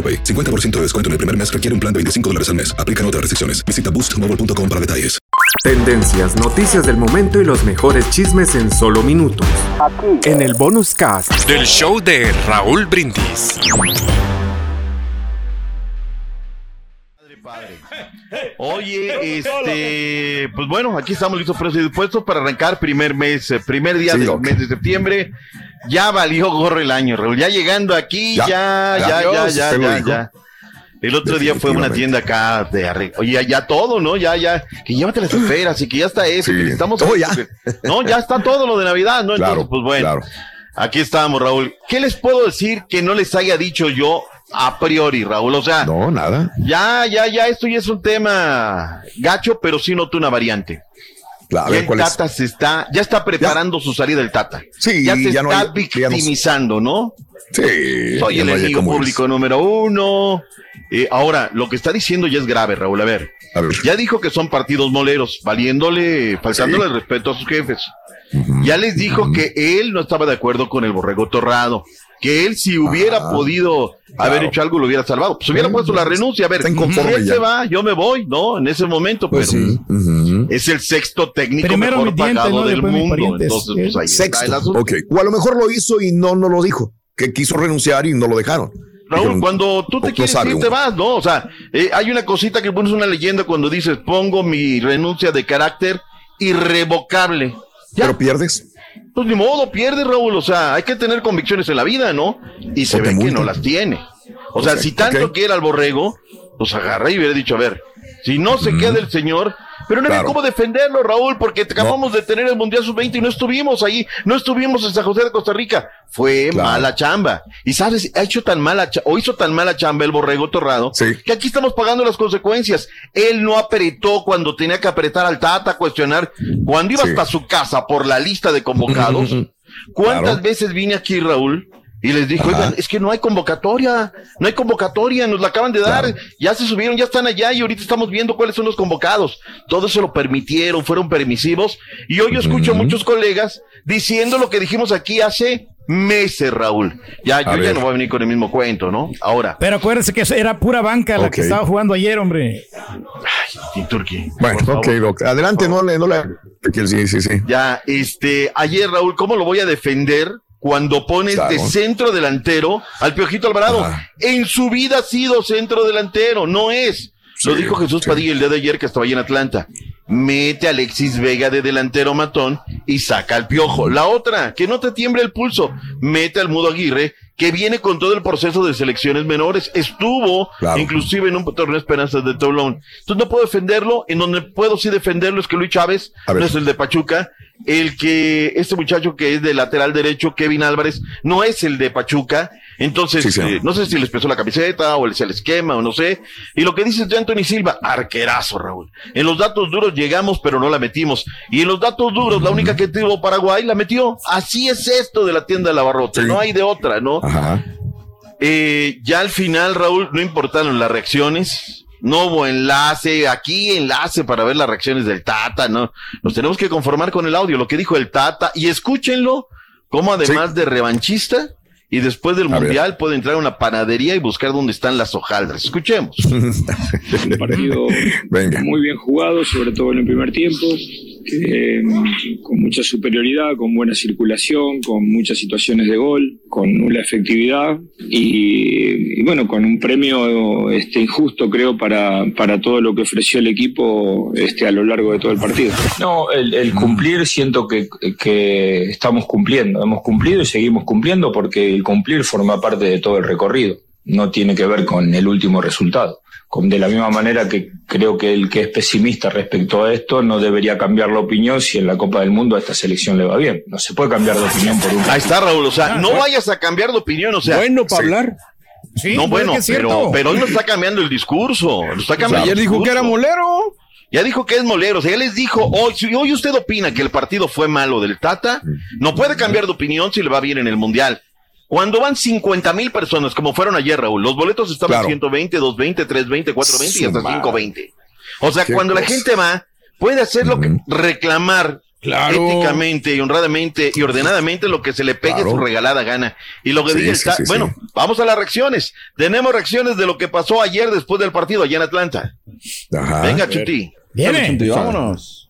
AroPay. 50% de descuento en el primer mes requiere un plan de 25 dólares al mes. Aplican otras restricciones. Visita boostmobile.com para detalles. Tendencias, noticias del momento y los mejores chismes en solo minutos. En el bonus cast del show de Raúl Brindis. Oye, este, pues bueno, aquí estamos listos, pero dispuestos para arrancar primer mes, eh, primer día del mes de septiembre. Ya valió gorro el año, Raúl. Ya llegando aquí, ya, ya, ya, ya, ya, ya, El otro día fue una tienda acá de arreglo. Oye, ya, todo, ¿no? Ya, ya, que llévate las esferas y que ya está eso, que estamos. Oh, ya. No, ya está todo lo de Navidad, ¿no? Entonces, pues bueno. Aquí estamos, Raúl. ¿Qué les puedo decir que no les haya dicho yo a priori, Raúl. O sea, no, nada. Ya, ya, ya, esto ya es un tema gacho, pero sí noto una variante. Claro, el Tata se está, ya está preparando su salida del Tata. Sí, ya se está victimizando, ¿no? Sí. Soy el enemigo público número uno. Eh, ahora, lo que está diciendo ya es grave, Raúl. A ver, ya dijo que son partidos moleros, valiéndole, faltándole el respeto a sus jefes. Ya les dijo que él no estaba de acuerdo con el borrego torrado que él si hubiera podido haber hecho algo lo hubiera salvado. Pues hubiera puesto la renuncia, a ver, si se va, yo me voy, ¿no? En ese momento, pues es el sexto técnico mejor pagado del mundo. Entonces, pues ahí sexto. Está el Ok, o a lo mejor lo hizo y no, no lo dijo, que quiso renunciar y no lo dejaron. Raúl, cuando tú te quieres ir, te vas, ¿no? O sea, eh, hay una cosita que pones una leyenda cuando dices, pongo mi renuncia de carácter irrevocable. Pero pierdes. Pues ni modo, pierde Raúl. O sea, hay que tener convicciones en la vida, ¿no? Y se ve que no las tiene. O sea, si tanto quiere al borrego, pues agarra y hubiera dicho, a ver, si no se queda el señor, pero no había cómo defenderlo, Raúl, porque acabamos de tener el Mundial Sub-20 y no estuvimos ahí, no estuvimos en San José de Costa Rica. Fue mala chamba. Y sabes, ha hecho tan mala o hizo tan mala chamba el borrego torrado, que aquí estamos pagando las consecuencias. Él no apretó cuando tenía que apretar al Tata, cuestionar, cuando iba hasta su casa por la lista de convocados. ¿Cuántas veces vine aquí, Raúl? Y les dijo, oigan, es que no hay convocatoria, no hay convocatoria, nos la acaban de dar, ya se subieron, ya están allá y ahorita estamos viendo cuáles son los convocados. Todo eso lo permitieron, fueron permisivos. Y hoy yo escucho a muchos colegas diciendo lo que dijimos aquí hace meses, Raúl. Ya, yo ya no voy a venir con el mismo cuento, ¿no? Ahora. Pero acuérdense que era pura banca la que estaba jugando ayer, hombre. Ay, Turquía. Bueno, ok, Adelante, no le, no le. Sí, sí, sí. Ya, este, ayer, Raúl, ¿cómo lo voy a defender? Cuando pones de centro delantero al Piojito Alvarado. En su vida ha sido centro delantero, no es. Lo dijo Jesús Padilla el día de ayer que estaba ahí en Atlanta. Mete a Alexis Vega de delantero matón y saca al piojo. La otra, que no te tiemble el pulso, mete al Mudo Aguirre que viene con todo el proceso de selecciones menores. Estuvo inclusive en un torneo de Esperanzas de Toulon. Entonces no puedo defenderlo. En donde puedo sí defenderlo es que Luis Chávez no es el de Pachuca el que este muchacho que es de lateral derecho, Kevin Álvarez, no es el de Pachuca. Entonces, eh, no sé si les pesó la camiseta o es el esquema o no sé. Y lo que dice de Anthony Silva, arquerazo, Raúl. En los datos duros llegamos, pero no la metimos. Y en los datos duros, la única que tuvo Paraguay la metió. Así es esto de la tienda de la Barrote. No hay de otra, ¿no? Eh, ya al final, Raúl, no importaron las reacciones no hubo enlace, aquí enlace para ver las reacciones del Tata, ¿no? Nos tenemos que conformar con el audio, lo que dijo el Tata, y escúchenlo, como además de revanchista, y después del Mundial puede entrar a una panadería y buscar dónde están las hojaldras. Escuchemos. Un partido muy bien jugado, sobre todo en el primer tiempo. Con mucha superioridad, con buena circulación, con muchas situaciones de gol, con nula efectividad y, bueno, con un premio este, injusto creo para, para todo lo que ofreció el equipo este, a lo largo de todo el partido. No, el, cumplir siento que, que estamos cumpliendo, hemos cumplido y seguimos cumpliendo porque el cumplir forma parte de todo el recorrido, no tiene que ver con el último resultado de la misma manera que creo que el que es pesimista respecto a esto no debería cambiar la opinión si en la Copa del Mundo a esta selección le va bien. No se puede cambiar de opinión por un. Ahí está, Raúl. O sea, no vayas a cambiar de opinión. O sea, bueno para hablar. Sí, no, bueno, pero, pero hoy no está cambiando el discurso. está cambiando ayer dijo que era molero. Ya dijo que es molero, o sea, ya les dijo, hoy, si hoy usted opina que el partido fue malo del Tata, no puede cambiar de opinión si le va bien en el Mundial. Cuando van 50 mil personas, como fueron ayer, Raúl, los boletos estaban 120, 220, 320, 420 y hasta 520. O sea, cuando la gente va, puede hacer lo que reclamar éticamente y honradamente y ordenadamente lo que se le pegue su regalada gana. Y lo que dice está, bueno, vamos a las reacciones. Tenemos reacciones de lo que pasó ayer después del partido allá en Atlanta. Venga, Chuti. Viene, vámonos.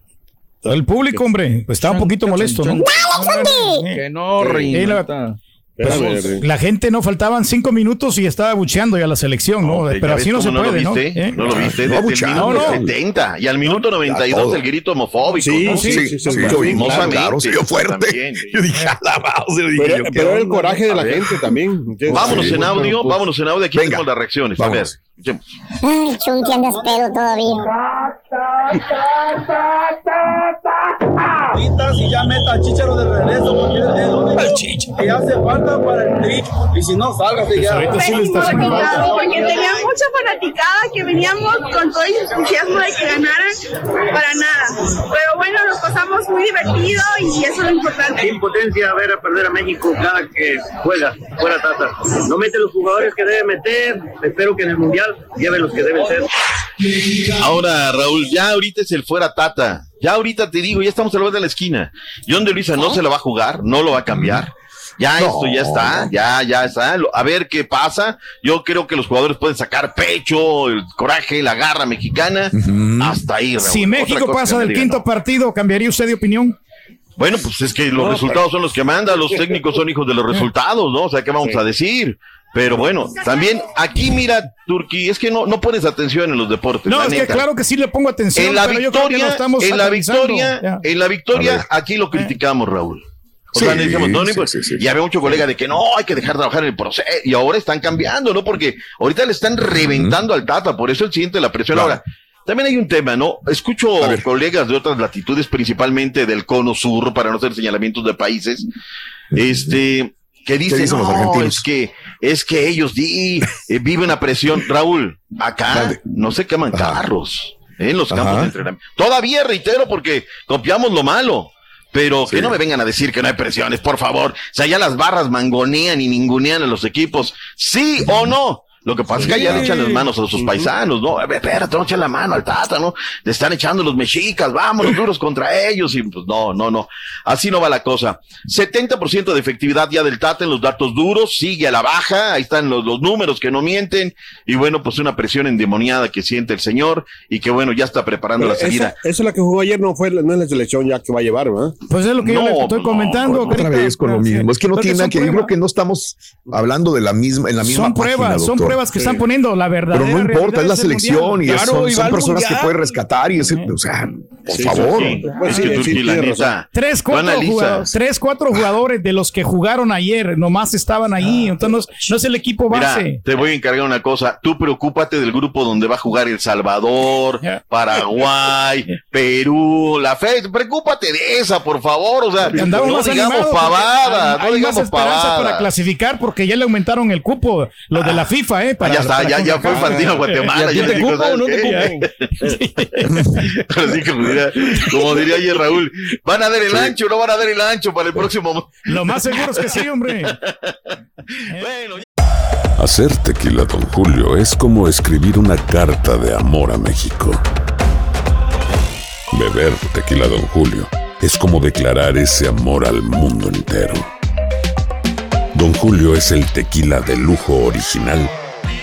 El público, hombre, pues estaba un poquito molesto, ¿no? Que no, Rinata. Pues, la gente no faltaban cinco minutos y estaba bucheando ya la selección, ¿no? Pero así no se puede, ¿no? ¿Eh? No lo viste, desde el minuto 70 y al minuto 92 el grito homofóbico. Sí, sí, sí, sí, claro, se dio fuerte. Yo dije, Pero, pero el coraje de la gente también. Vámonos en audio, vámonos en audio, aquí tenemos las reacciones. A ver. Ay, Chunti, andas pedo todavía. Si ya meta al chicharo de regreso, porque el chicharo. Que hace falta para el tri. Y si no, sálgase ya. Porque tenía mucha fanaticada que veníamos con todo el entusiasmo de que ganaran para nada. Pero bueno, nos pasamos muy divertido y eso es lo importante. Qué impotencia ver a perder a México cada que juega, fuera Tata. No mete los jugadores que debe meter. Espero que en el Mundial lleve los que deben ser. Ahora, Raúl, ya ahorita es el fuera Tata. Ya ahorita te digo, ya estamos a la de la esquina. John de Luisa no se lo va a jugar, no lo va a cambiar. Ya esto ya está, ya, ya está. A ver qué pasa. Yo creo que los jugadores pueden sacar pecho, el coraje, la garra mexicana. Hasta ahí, Raúl. Si México pasa del quinto partido, ¿cambiaría usted de opinión? Bueno, pues es que los resultados son los que mandan, los técnicos son hijos de los resultados, ¿no? O sea, ¿qué vamos a decir? Pero bueno, también aquí mira, Turquí, es que no, no pones atención en los deportes. No, es que claro que sí le pongo atención. En la victoria, estamos en la victoria, en la victoria, aquí lo criticamos, Raúl. O sea, decimos, no, no, y había mucho colega de que no, hay que dejar de trabajar en el proceso. Y ahora están cambiando, ¿no? Porque ahorita le están reventando al Tata, por eso él siente la presión. Ahora, también hay un tema, ¿no? Escucho colegas de otras latitudes, principalmente del cono sur, para no hacer señalamientos de países, este, que dicen, no, es que, es que ellos di, eh, viven a presión. Raúl, acá no se queman carros en los campos de entrenamiento. Todavía reitero porque copiamos lo malo. Pero que no me vengan a decir que no hay presiones, por favor. O sea, ya las barras mangonean y ningunean a los equipos. ¿Sí o no? Lo que pasa es que ya le echan las manos a sus paisanos, ¿no? A ver, espérate, no echan la mano al Tata, ¿no? Le están echando los mexicas, vamos, los duros contra ellos, y pues no, no, no. Así no va la cosa. 70% de efectividad ya del Tata en los datos duros, sigue a la baja, ahí están los, los números que no mienten, y bueno, pues una presión endemoniada que siente el señor, y que bueno, ya está preparando la salida. Esa, es la que jugó ayer, no fue, no es la selección ya que va a llevar, ¿verdad? Pues es lo que yo estoy comentando. otra vez con lo mismo. Es que no tiene que, yo creo que no estamos hablando de la misma, en la misma Son pruebas, son pruebas que están poniendo la verdad. Pero no importa, es la selección y son, personas que puedes rescatar y es, o sea, por favor. tres, cuatro jugadores, tres, cuatro jugadores de los que jugaron ayer nomás estaban ahí, ah, entonces no, es el equipo base. te voy a encargar una cosa, tú preocúpate del grupo donde va a jugar El Salvador, Paraguay, Perú, la fe, preocúpate de esa, por favor, o sea, no digamos pavada, no digamos pavada. para clasificar porque ya le aumentaron el cupo, lo de la ah. Eh, para ya ya, ya fue partido a Guatemala. ¿Ya te cupo o no te cupo? Así como diría, como diría ayer Raúl, ¿van a dar el ancho o no van a dar el ancho para el próximo? Lo más seguro es que sí, hombre. bueno. Hacer tequila, don Julio, es como escribir una carta de amor a México. Beber tequila, don Julio, es como declarar ese amor al mundo entero. Don Julio es el tequila de lujo original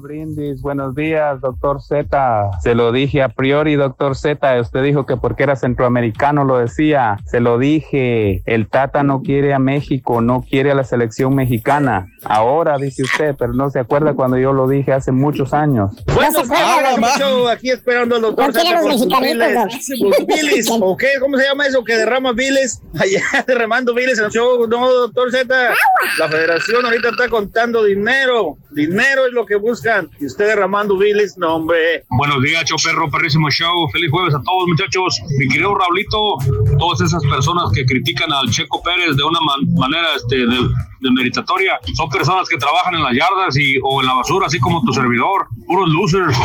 Brindis, buenos días, doctor Z. Se lo dije a priori, doctor Z. Usted dijo que porque era centroamericano lo decía. Se lo dije. El Tata no quiere a México, no quiere a la selección mexicana. Ahora dice usted, pero no se acuerda cuando yo lo dije hace muchos años. Bueno, ahora aquí esperando al doctor Z ¿o qué? ¿Cómo se llama eso? Que derrama biles. Allá derramando biles en el show. No, doctor Z. La federación ahorita está contando dinero. Dinero es lo que busca y usted derramando biles, no, hombre. Buenos días, Choperro, perrísimo show. Feliz jueves a todos, muchachos. Mi querido Raulito, todas esas personas que critican al Checo Pérez de una manera este, de, meritatoria, son personas que trabajan en las yardas y, o en la basura, así como tu servidor. Puros losers,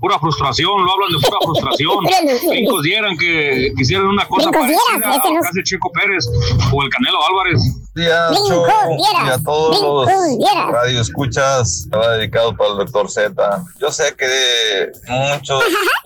pura frustración, lo hablan de pura frustración. Cinco dieran que quisieran una cosa parecida a casi Checo Pérez o el Canelo Álvarez días, y a todos los radio escuchas, estaba dedicado para el doctor Z. Yo sé que muchos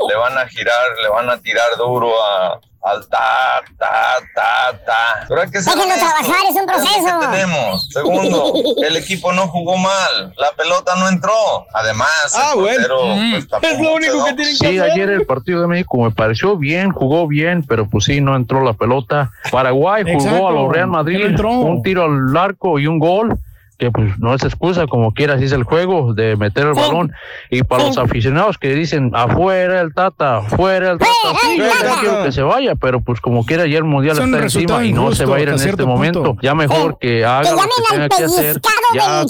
le van a girar, le van a tirar duro a, al ta, ta, ta, ta. Pero hay que Déjenlo trabajar, es un proceso. tenemos. Segundo, el equipo no jugó mal, la pelota no entró. Además, ah, bueno. Mm. Pues, es lo único que tienen que sí, ayer el partido de México me pareció bien, jugó bien, pero pues sí, no entró la pelota. Paraguay jugó a los Real Madrid, un tiro al arco y un gol que pues no es excusa, como quiera, así es el juego de meter el balón. Y para los aficionados que dicen afuera el Tata, fuera el Tata, yo quiero que se vaya, pero pues como quiera ya el mundial está encima y no se va a ir en este momento. Ya mejor que haga lo que tenga que hacer. Ya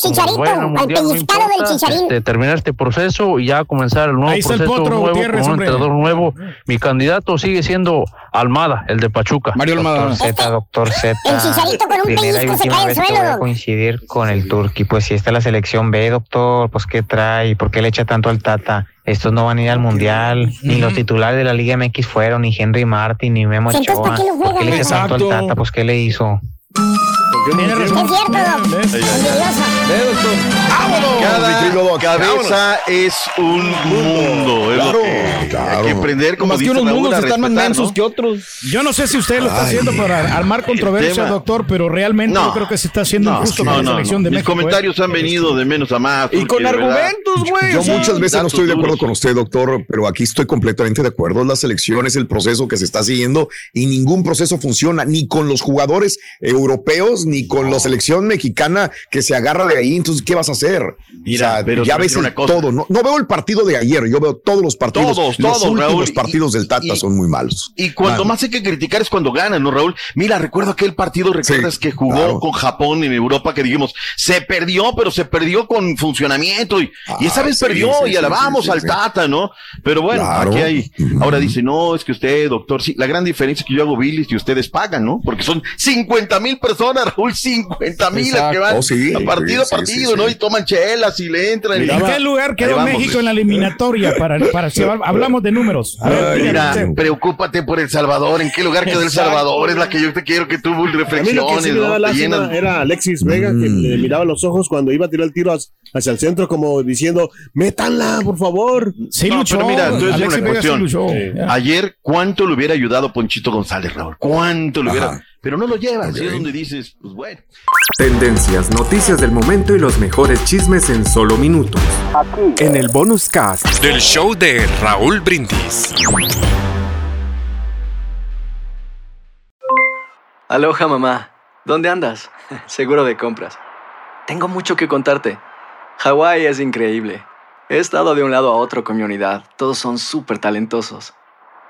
este, terminar este proceso y ya comenzar el nuevo proceso nuevo con un entrenador nuevo. Mi candidato sigue siendo Almada, el de Pachuca. Mario Almada. Doctor Z, doctor Z. El chicharito con un pellizco se cae al suelo. Voy a coincidir con el Turqui. Pues si está la selección B, doctor, pues ¿qué trae? ¿Por qué le echa tanto al Tata? Estos no van a ir al Mundial. Ni los titulares de la Liga MX fueron, ni Henry Martin, ni Memo Ochoa. ¿Por qué le echa tanto al Tata? Pues ¿qué le hizo? Es cierto, Cada cabeza es un mundo. Es lo que hay que aprender como Más que unos mundos están más mensos que otros. Yo no sé si usted lo está haciendo para armar controversia, doctor, pero realmente yo creo que se está haciendo injusto con la selección de México. Mis comentarios han venido de menos a más. Y con argumentos, güey. Yo muchas veces no estoy de acuerdo con usted, doctor, pero aquí estoy completamente de acuerdo. La selección es el proceso que se está siguiendo y ningún proceso funciona ni con los jugadores europeos ni ni con la selección mexicana que se agarra de ahí. Entonces, ¿qué vas a hacer? Mira, pero ya ves todo. No, no, veo el partido de ayer, yo veo todos los partidos. Todos, los últimos partidos del Tata son muy malos. Y cuando más hay que criticar es cuando ganan, ¿no, Raúl? Mira, recuerdo aquel partido, ¿recuerdas que jugó con Japón en Europa que dijimos, se perdió, pero se perdió con funcionamiento y, y esa vez perdió y alabamos al Tata, ¿no? Pero bueno, aquí hay. Ahora dice, no, es que usted, doctor, sí, la gran diferencia es que yo hago bilis y ustedes pagan, ¿no? Porque son 50 mil personas, Raúl 50 mil que van oh, a partido a partido, ¿no? Y toman chelas y le entran. ¿En qué lugar quedó México en la eliminatoria? Para, para si hablamos de números. mira, preocúpate por El Salvador. ¿En qué lugar quedó El Salvador? Es la que yo te quiero que tú reflexiones. ¿no? Era Alexis Vega que mm. le miraba los ojos cuando iba a tirar el tiro hacia el centro, como diciendo, métanla, por favor. Sí, luchó. Pero mira, entonces una cuestión. Ayer, ¿cuánto le hubiera ayudado Ponchito González, Raúl? ¿Cuánto le hubiera? Pero no lo llevas. Okay. es donde dices, pues bueno. Tendencias, noticias del momento y los mejores chismes en solo minutos. Aquí. En el bonus cast del show de Raúl Brindis. Aloha mamá, ¿dónde andas? Seguro de compras. Tengo mucho que contarte. Hawái es increíble. He estado de un lado a otro con mi unidad. Todos son súper talentosos.